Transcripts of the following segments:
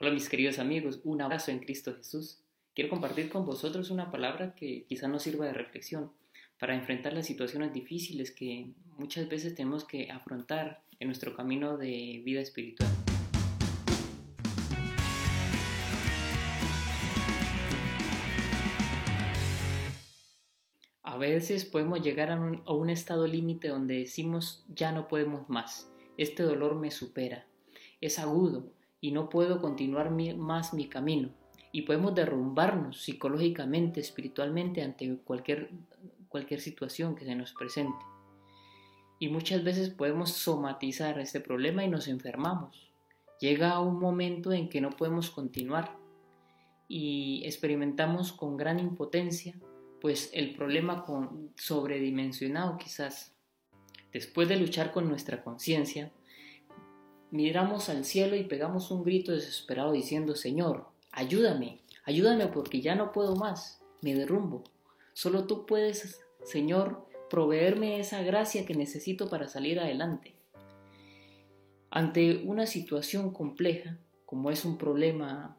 Hola mis queridos amigos, un abrazo en Cristo Jesús. Quiero compartir con vosotros una palabra que quizá nos sirva de reflexión para enfrentar las situaciones difíciles que muchas veces tenemos que afrontar en nuestro camino de vida espiritual. A veces podemos llegar a un, a un estado límite donde decimos ya no podemos más, este dolor me supera, es agudo, y no puedo continuar más mi camino. Y podemos derrumbarnos psicológicamente, espiritualmente ante cualquier, cualquier situación que se nos presente. Y muchas veces podemos somatizar este problema y nos enfermamos. Llega un momento en que no podemos continuar y experimentamos con gran impotencia, pues el problema con sobredimensionado quizás. Después de luchar con nuestra conciencia, miramos al cielo y pegamos un grito desesperado diciendo, Señor, ayúdame, ayúdame porque ya no puedo más, me derrumbo. Solo tú puedes, Señor, proveerme esa gracia que necesito para salir adelante. Ante una situación compleja, como es un problema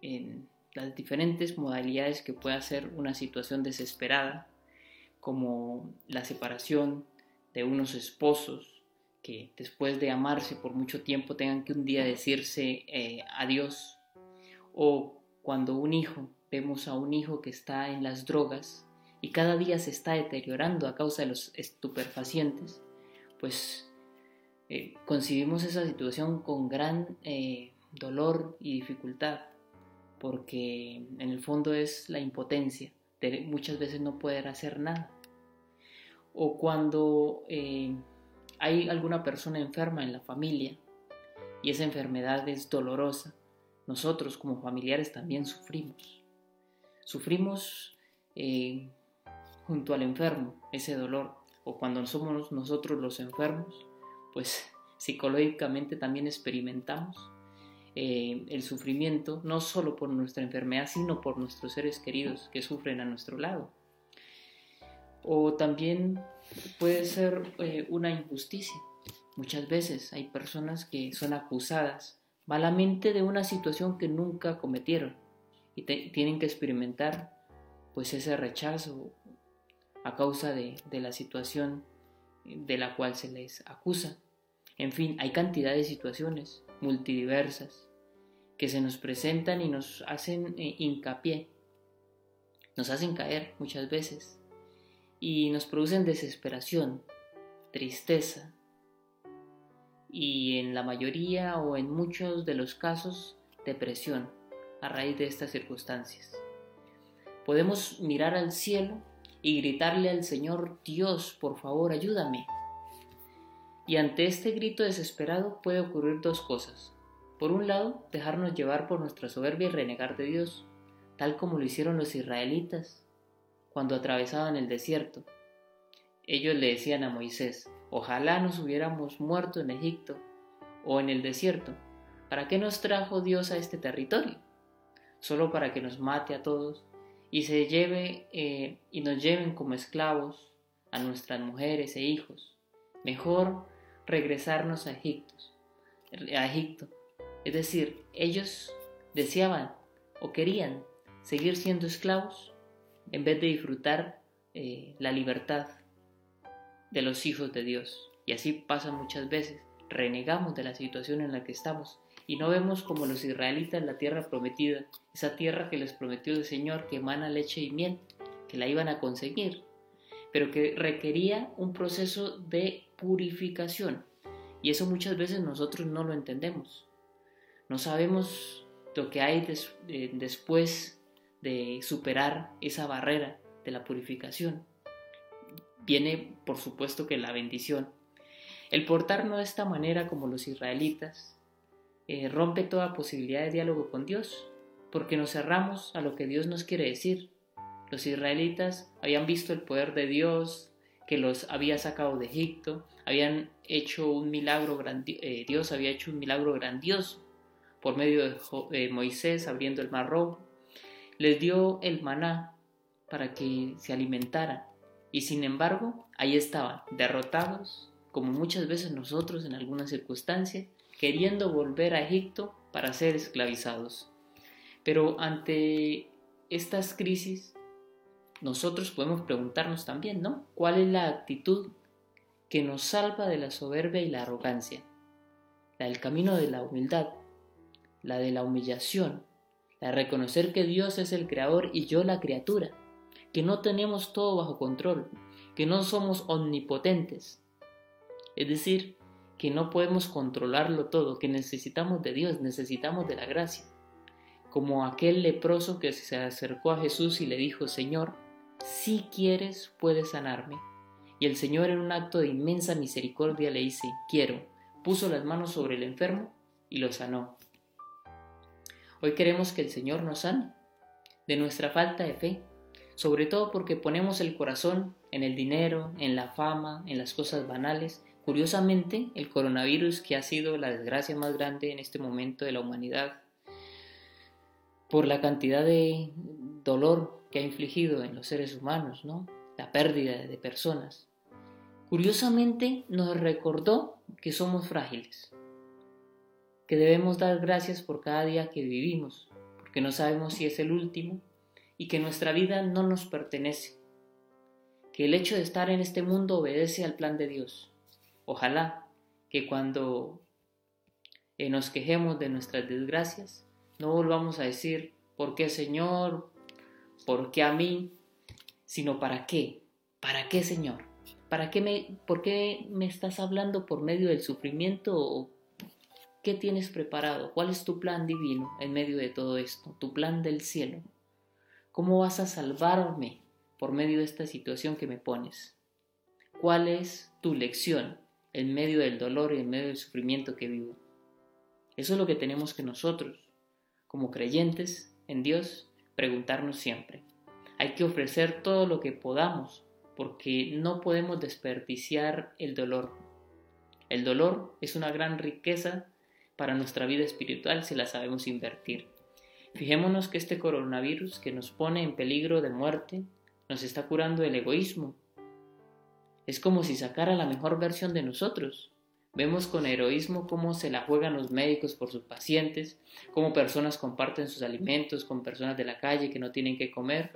en las diferentes modalidades que puede ser una situación desesperada, como la separación de unos esposos, que después de amarse por mucho tiempo tengan que un día decirse eh, adiós. O cuando un hijo, vemos a un hijo que está en las drogas y cada día se está deteriorando a causa de los estupefacientes, pues eh, concibimos esa situación con gran eh, dolor y dificultad, porque en el fondo es la impotencia de muchas veces no poder hacer nada. O cuando hay alguna persona enferma en la familia y esa enfermedad es dolorosa, nosotros como familiares también sufrimos. Sufrimos eh, junto al enfermo ese dolor o cuando somos nosotros los enfermos, pues psicológicamente también experimentamos eh, el sufrimiento, no solo por nuestra enfermedad, sino por nuestros seres queridos que sufren a nuestro lado. O también puede ser eh, una injusticia. Muchas veces hay personas que son acusadas malamente de una situación que nunca cometieron y tienen que experimentar pues ese rechazo a causa de, de la situación de la cual se les acusa. En fin, hay cantidad de situaciones multidiversas que se nos presentan y nos hacen eh, hincapié, nos hacen caer muchas veces y nos producen desesperación, tristeza y en la mayoría o en muchos de los casos depresión a raíz de estas circunstancias. Podemos mirar al cielo y gritarle al Señor, Dios, por favor, ayúdame. Y ante este grito desesperado puede ocurrir dos cosas. Por un lado, dejarnos llevar por nuestra soberbia y renegar de Dios, tal como lo hicieron los israelitas, cuando atravesaban el desierto. Ellos le decían a Moisés, ojalá nos hubiéramos muerto en Egipto o en el desierto. ¿Para qué nos trajo Dios a este territorio? Solo para que nos mate a todos y se lleve eh, y nos lleven como esclavos a nuestras mujeres e hijos. Mejor regresarnos a Egipto. A Egipto. Es decir, ellos deseaban o querían seguir siendo esclavos en vez de disfrutar eh, la libertad de los hijos de Dios. Y así pasa muchas veces. Renegamos de la situación en la que estamos y no vemos como los israelitas la tierra prometida, esa tierra que les prometió el Señor que emana leche y miel, que la iban a conseguir, pero que requería un proceso de purificación. Y eso muchas veces nosotros no lo entendemos. No sabemos lo que hay eh, después de superar esa barrera de la purificación. Viene, por supuesto, que la bendición. El portarnos de esta manera como los israelitas eh, rompe toda posibilidad de diálogo con Dios, porque nos cerramos a lo que Dios nos quiere decir. Los israelitas habían visto el poder de Dios, que los había sacado de Egipto, habían hecho un milagro grandioso, eh, Dios había hecho un milagro grandioso por medio de Moisés abriendo el mar rojo, les dio el maná para que se alimentaran. Y sin embargo, ahí estaban, derrotados, como muchas veces nosotros en algunas circunstancias, queriendo volver a Egipto para ser esclavizados. Pero ante estas crisis, nosotros podemos preguntarnos también, ¿no? ¿Cuál es la actitud que nos salva de la soberbia y la arrogancia? La del camino de la humildad, la de la humillación, la reconocer que Dios es el creador y yo la criatura, que no tenemos todo bajo control, que no somos omnipotentes. Es decir, que no podemos controlarlo todo, que necesitamos de Dios, necesitamos de la gracia como aquel leproso que se acercó a Jesús y le dijo, Señor, si quieres, puedes sanarme. Y el Señor en un acto de inmensa misericordia le dice, quiero, puso las manos sobre el enfermo y lo sanó. Hoy queremos que el Señor nos sane de nuestra falta de fe, sobre todo porque ponemos el corazón en el dinero, en la fama, en las cosas banales. Curiosamente, el coronavirus, que ha sido la desgracia más grande en este momento de la humanidad, por la cantidad de dolor que ha infligido en los seres humanos, ¿no? La pérdida de personas. Curiosamente nos recordó que somos frágiles, que debemos dar gracias por cada día que vivimos, porque no sabemos si es el último y que nuestra vida no nos pertenece, que el hecho de estar en este mundo obedece al plan de Dios. Ojalá que cuando eh, nos quejemos de nuestras desgracias, no volvamos a decir, ¿por qué Señor? ¿Por qué a mí? Sino ¿para qué? ¿Para qué Señor? ¿Para qué me, ¿Por qué me estás hablando por medio del sufrimiento? ¿Qué tienes preparado? ¿Cuál es tu plan divino en medio de todo esto? Tu plan del cielo. ¿Cómo vas a salvarme por medio de esta situación que me pones? ¿Cuál es tu lección en medio del dolor y en medio del sufrimiento que vivo? Eso es lo que tenemos que nosotros como creyentes en Dios, preguntarnos siempre. Hay que ofrecer todo lo que podamos, porque no podemos desperdiciar el dolor. El dolor es una gran riqueza para nuestra vida espiritual si la sabemos invertir. Fijémonos que este coronavirus que nos pone en peligro de muerte nos está curando el egoísmo. Es como si sacara la mejor versión de nosotros, Vemos con heroísmo cómo se la juegan los médicos por sus pacientes, cómo personas comparten sus alimentos con personas de la calle que no tienen que comer.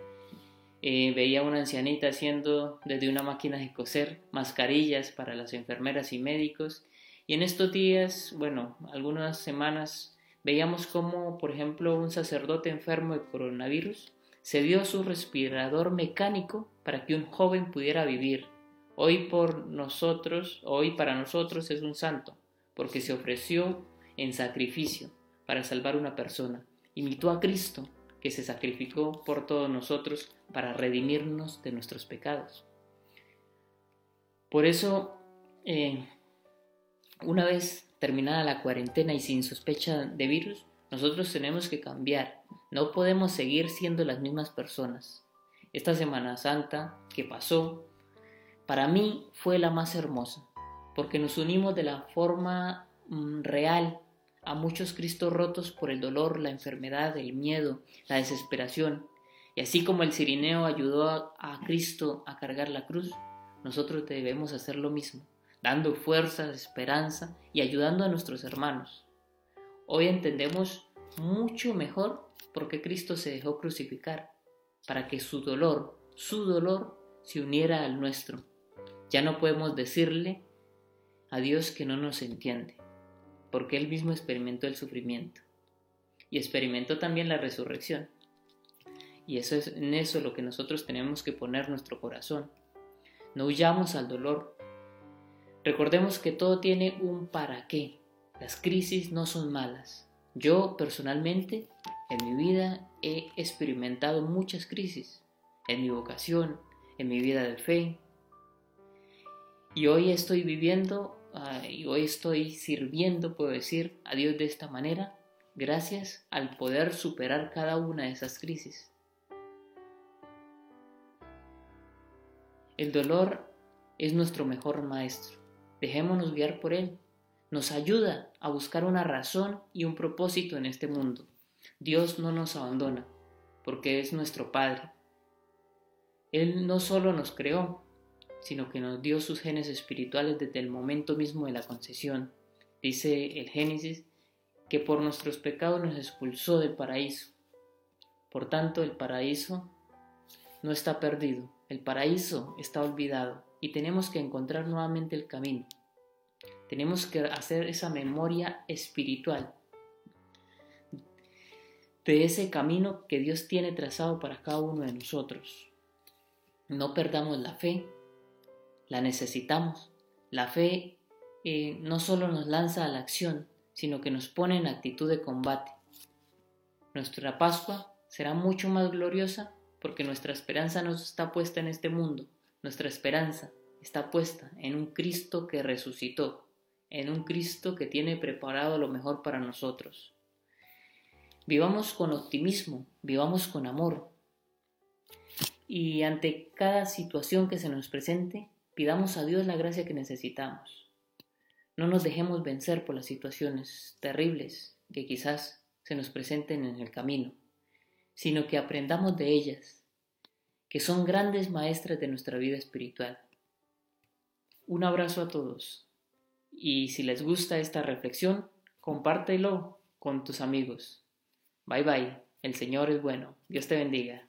Eh, veía una ancianita haciendo desde una máquina de coser mascarillas para las enfermeras y médicos. Y en estos días, bueno, algunas semanas, veíamos cómo, por ejemplo, un sacerdote enfermo de coronavirus se dio su respirador mecánico para que un joven pudiera vivir Hoy por nosotros, hoy para nosotros es un santo, porque se ofreció en sacrificio para salvar una persona. Imitó a Cristo, que se sacrificó por todos nosotros para redimirnos de nuestros pecados. Por eso, eh, una vez terminada la cuarentena y sin sospecha de virus, nosotros tenemos que cambiar. No podemos seguir siendo las mismas personas. Esta Semana Santa que pasó para mí fue la más hermosa, porque nos unimos de la forma mm, real a muchos Cristos rotos por el dolor, la enfermedad, el miedo, la desesperación. Y así como el Cirineo ayudó a Cristo a cargar la cruz, nosotros debemos hacer lo mismo, dando fuerza, esperanza y ayudando a nuestros hermanos. Hoy entendemos mucho mejor por qué Cristo se dejó crucificar, para que su dolor, su dolor, se uniera al nuestro ya no podemos decirle a Dios que no nos entiende, porque Él mismo experimentó el sufrimiento y experimentó también la resurrección. Y eso es en eso lo que nosotros tenemos que poner nuestro corazón. No huyamos al dolor. Recordemos que todo tiene un para qué. Las crisis no son malas. Yo personalmente en mi vida he experimentado muchas crisis. En mi vocación, en mi vida de fe, y hoy estoy viviendo ah, y hoy estoy sirviendo, puedo decir, a Dios de esta manera, gracias al poder superar cada una de esas crisis. El dolor es nuestro mejor maestro. Dejémonos guiar por él. Nos ayuda a buscar una razón y un propósito en este mundo. Dios no nos abandona, porque es nuestro Padre. Él no solo nos creó, sino que nos dio sus genes espirituales desde el momento mismo de la concesión. Dice el Génesis que por nuestros pecados nos expulsó del paraíso. Por tanto, el paraíso no está perdido, el paraíso está olvidado y tenemos que encontrar nuevamente el camino. Tenemos que hacer esa memoria espiritual de ese camino que Dios tiene trazado para cada uno de nosotros. No perdamos la fe, la necesitamos. La fe eh, no solo nos lanza a la acción, sino que nos pone en actitud de combate. Nuestra Pascua será mucho más gloriosa porque nuestra esperanza no está puesta en este mundo, nuestra esperanza está puesta en un Cristo que resucitó, en un Cristo que tiene preparado lo mejor para nosotros. Vivamos con optimismo, vivamos con amor. Y ante cada situación que se nos presente, pidamos a Dios la gracia que necesitamos. No nos dejemos vencer por las situaciones terribles que quizás se nos presenten en el camino, sino que aprendamos de ellas, que son grandes maestras de nuestra vida espiritual. Un abrazo a todos y si les gusta esta reflexión, compártelo con tus amigos. Bye bye. El Señor es bueno. Dios te bendiga.